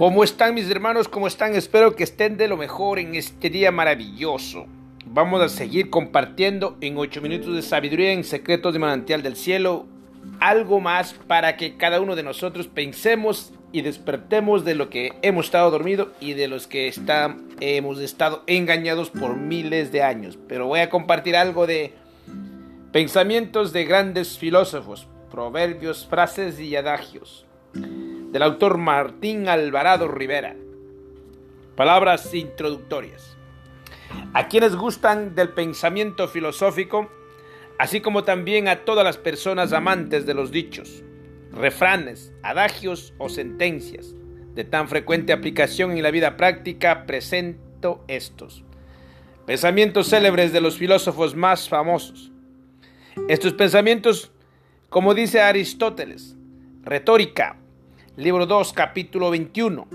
¿Cómo están mis hermanos? ¿Cómo están? Espero que estén de lo mejor en este día maravilloso. Vamos a seguir compartiendo en 8 minutos de sabiduría en secretos de manantial del cielo algo más para que cada uno de nosotros pensemos y despertemos de lo que hemos estado dormido y de los que hemos estado engañados por miles de años. Pero voy a compartir algo de pensamientos de grandes filósofos, proverbios, frases y adagios del autor Martín Alvarado Rivera. Palabras introductorias. A quienes gustan del pensamiento filosófico, así como también a todas las personas amantes de los dichos, refranes, adagios o sentencias de tan frecuente aplicación en la vida práctica, presento estos. Pensamientos célebres de los filósofos más famosos. Estos pensamientos, como dice Aristóteles, retórica, libro 2, capítulo 21.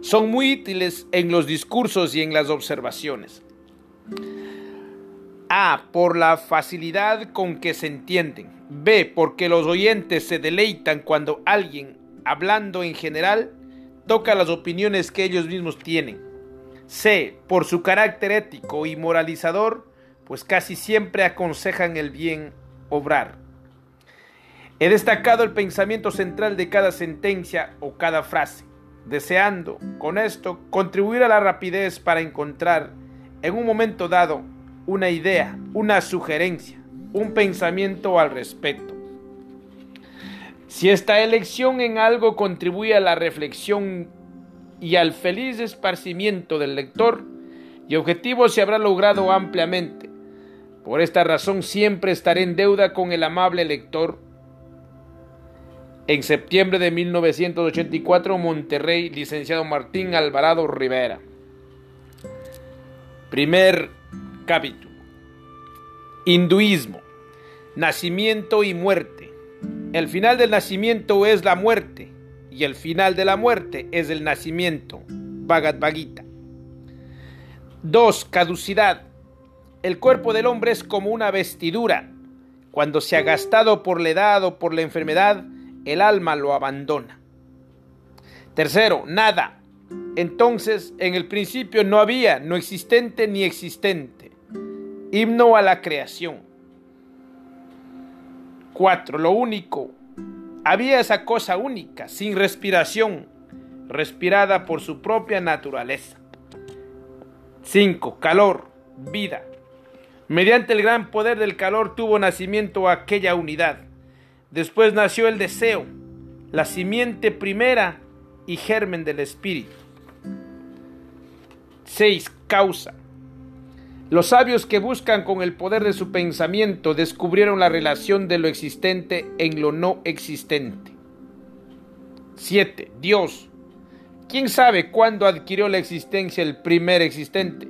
Son muy útiles en los discursos y en las observaciones. A. Por la facilidad con que se entienden. B. Porque los oyentes se deleitan cuando alguien, hablando en general, toca las opiniones que ellos mismos tienen. C. Por su carácter ético y moralizador, pues casi siempre aconsejan el bien obrar. He destacado el pensamiento central de cada sentencia o cada frase, deseando, con esto, contribuir a la rapidez para encontrar, en un momento dado, una idea, una sugerencia, un pensamiento al respecto. Si esta elección en algo contribuye a la reflexión y al feliz esparcimiento del lector, y objetivo se habrá logrado ampliamente. Por esta razón siempre estaré en deuda con el amable lector en septiembre de 1984, Monterrey, licenciado Martín Alvarado Rivera. Primer capítulo. Hinduismo. Nacimiento y muerte. El final del nacimiento es la muerte y el final de la muerte es el nacimiento. Bhagavad Gita. 2. Caducidad. El cuerpo del hombre es como una vestidura. Cuando se ha gastado por la edad o por la enfermedad, el alma lo abandona. Tercero, nada. Entonces, en el principio no había, no existente ni existente. Himno a la creación. Cuatro, lo único. Había esa cosa única, sin respiración, respirada por su propia naturaleza. Cinco, calor, vida. Mediante el gran poder del calor tuvo nacimiento aquella unidad. Después nació el deseo, la simiente primera y germen del espíritu. 6. Causa. Los sabios que buscan con el poder de su pensamiento descubrieron la relación de lo existente en lo no existente. 7. Dios. ¿Quién sabe cuándo adquirió la existencia el primer existente?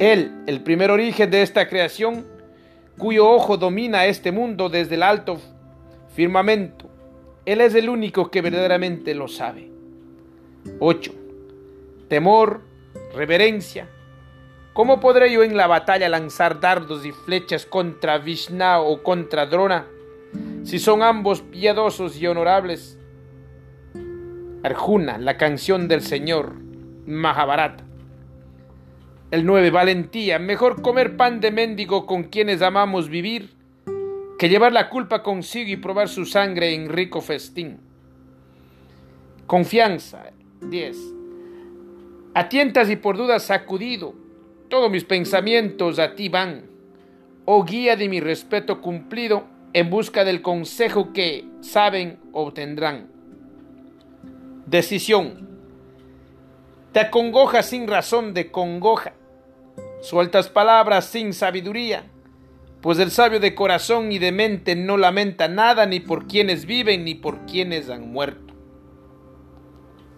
Él, el primer origen de esta creación, cuyo ojo domina este mundo desde el alto firmamento. Él es el único que verdaderamente lo sabe. 8. Temor, reverencia. ¿Cómo podré yo en la batalla lanzar dardos y flechas contra Vishnu o contra Drona, si son ambos piadosos y honorables? Arjuna, la canción del Señor, Mahabharata. El 9. Valentía. Mejor comer pan de mendigo con quienes amamos vivir que llevar la culpa consigo y probar su sangre en rico festín. Confianza. 10. A tientas y por dudas sacudido, todos mis pensamientos a ti van, oh guía de mi respeto cumplido, en busca del consejo que saben obtendrán. Decisión. Te acongoja sin razón de congoja Sueltas palabras sin sabiduría, pues el sabio de corazón y de mente no lamenta nada ni por quienes viven ni por quienes han muerto.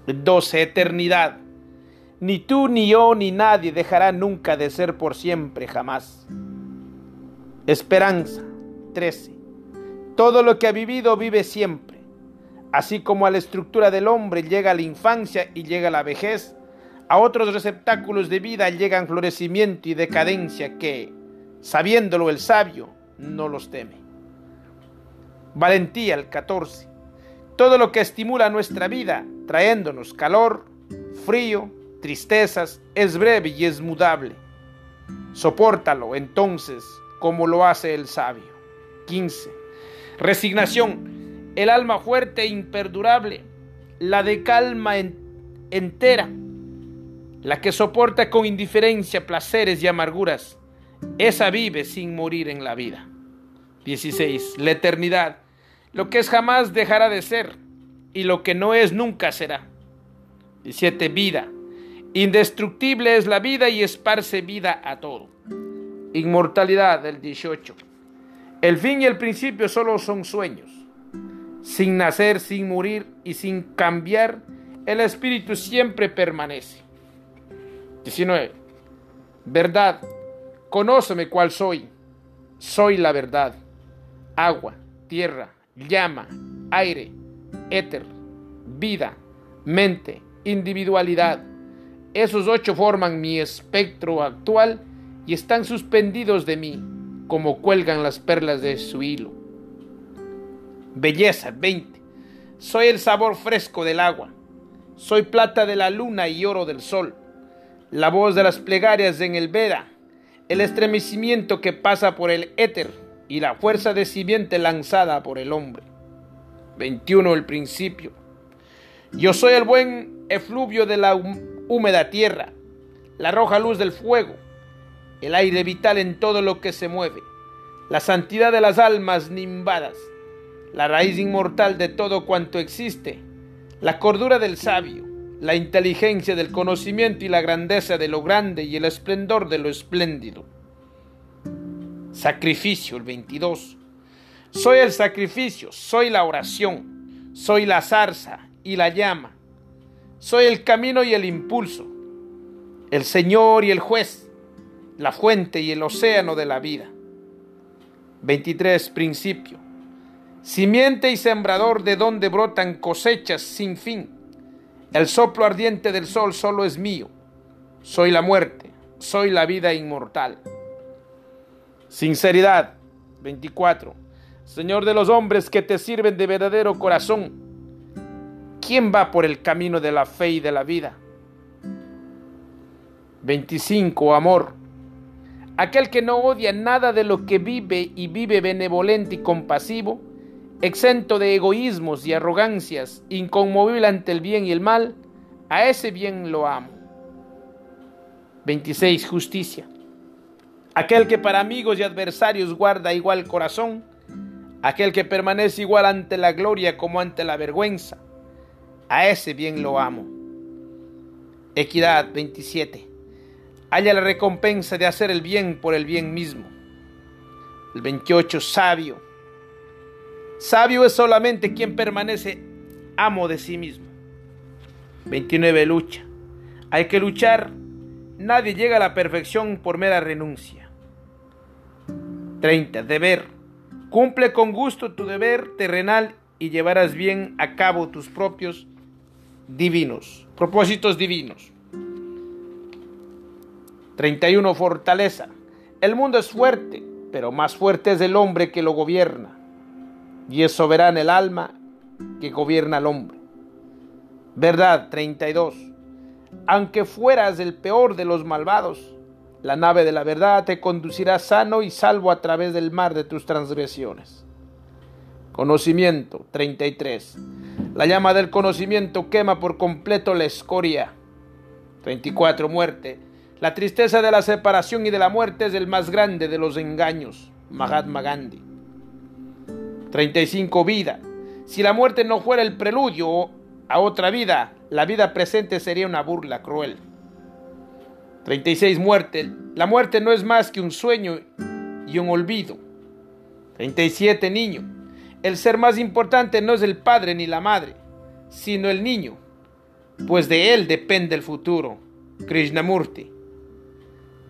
12. Eternidad. Ni tú, ni yo, ni nadie dejará nunca de ser por siempre, jamás. Esperanza. 13. Todo lo que ha vivido vive siempre. Así como a la estructura del hombre llega la infancia y llega la vejez, a otros receptáculos de vida llegan florecimiento y decadencia que, sabiéndolo el sabio, no los teme. Valentía el 14. Todo lo que estimula nuestra vida trayéndonos calor, frío, tristezas, es breve y es mudable. Sopórtalo entonces como lo hace el sabio. 15. Resignación, el alma fuerte e imperdurable, la de calma entera, la que soporta con indiferencia placeres y amarguras, esa vive sin morir en la vida. 16. La eternidad, lo que es jamás dejará de ser y lo que no es nunca será. 17. Vida. Indestructible es la vida y esparce vida a todo. Inmortalidad del 18. El fin y el principio solo son sueños. Sin nacer, sin morir y sin cambiar, el espíritu siempre permanece. 19. Verdad. Conóceme cuál soy. Soy la verdad. Agua, tierra, llama, aire, éter, vida, mente, individualidad. Esos ocho forman mi espectro actual y están suspendidos de mí, como cuelgan las perlas de su hilo. Belleza 20. Soy el sabor fresco del agua. Soy plata de la luna y oro del sol. La voz de las plegarias en el Veda. El estremecimiento que pasa por el éter y la fuerza de simiente lanzada por el hombre. 21. El principio. Yo soy el buen efluvio de la húmeda tierra, la roja luz del fuego, el aire vital en todo lo que se mueve, la santidad de las almas nimbadas, la raíz inmortal de todo cuanto existe, la cordura del sabio, la inteligencia del conocimiento y la grandeza de lo grande y el esplendor de lo espléndido. Sacrificio, el 22. Soy el sacrificio, soy la oración, soy la zarza y la llama, soy el camino y el impulso, el Señor y el juez, la fuente y el océano de la vida. 23. Principio. Simiente y sembrador de donde brotan cosechas sin fin. El soplo ardiente del sol solo es mío. Soy la muerte, soy la vida inmortal. Sinceridad. 24. Señor de los hombres que te sirven de verdadero corazón. ¿Quién va por el camino de la fe y de la vida? 25. Amor aquel que no odia nada de lo que vive y vive benevolente y compasivo, exento de egoísmos y arrogancias, inconmovible ante el bien y el mal, a ese bien lo amo. 26. Justicia. Aquel que para amigos y adversarios guarda igual corazón, aquel que permanece igual ante la gloria como ante la vergüenza, a ese bien lo amo. Equidad 27 haya la recompensa de hacer el bien por el bien mismo. El 28, sabio. Sabio es solamente quien permanece amo de sí mismo. 29, lucha. Hay que luchar. Nadie llega a la perfección por mera renuncia. 30, deber. Cumple con gusto tu deber terrenal y llevarás bien a cabo tus propios divinos, propósitos divinos. 31. Fortaleza. El mundo es fuerte, pero más fuerte es el hombre que lo gobierna. Y es soberano el alma que gobierna al hombre. Verdad 32. Aunque fueras el peor de los malvados, la nave de la verdad te conducirá sano y salvo a través del mar de tus transgresiones. Conocimiento 33. La llama del conocimiento quema por completo la escoria. 34. Muerte. La tristeza de la separación y de la muerte es el más grande de los engaños. Mahatma Gandhi. 35. Vida. Si la muerte no fuera el preludio a otra vida, la vida presente sería una burla cruel. 36. Muerte. La muerte no es más que un sueño y un olvido. 37. Niño. El ser más importante no es el padre ni la madre, sino el niño, pues de él depende el futuro. Krishnamurti.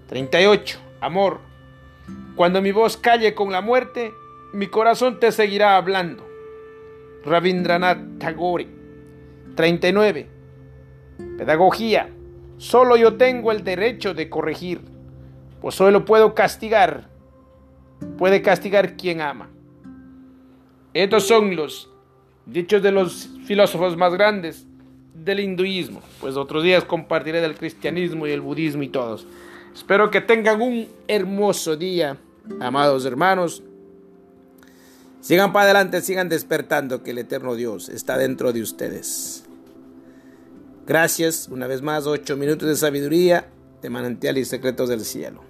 38. Amor. Cuando mi voz calle con la muerte, mi corazón te seguirá hablando. Rabindranath Tagore. 39. Pedagogía. Solo yo tengo el derecho de corregir, pues solo puedo castigar. Puede castigar quien ama. Estos son los dichos de los filósofos más grandes del hinduismo. Pues otros días compartiré del cristianismo y el budismo y todos. Espero que tengan un hermoso día, amados hermanos. Sigan para adelante, sigan despertando que el eterno Dios está dentro de ustedes. Gracias, una vez más, ocho minutos de sabiduría de manantial y secretos del cielo.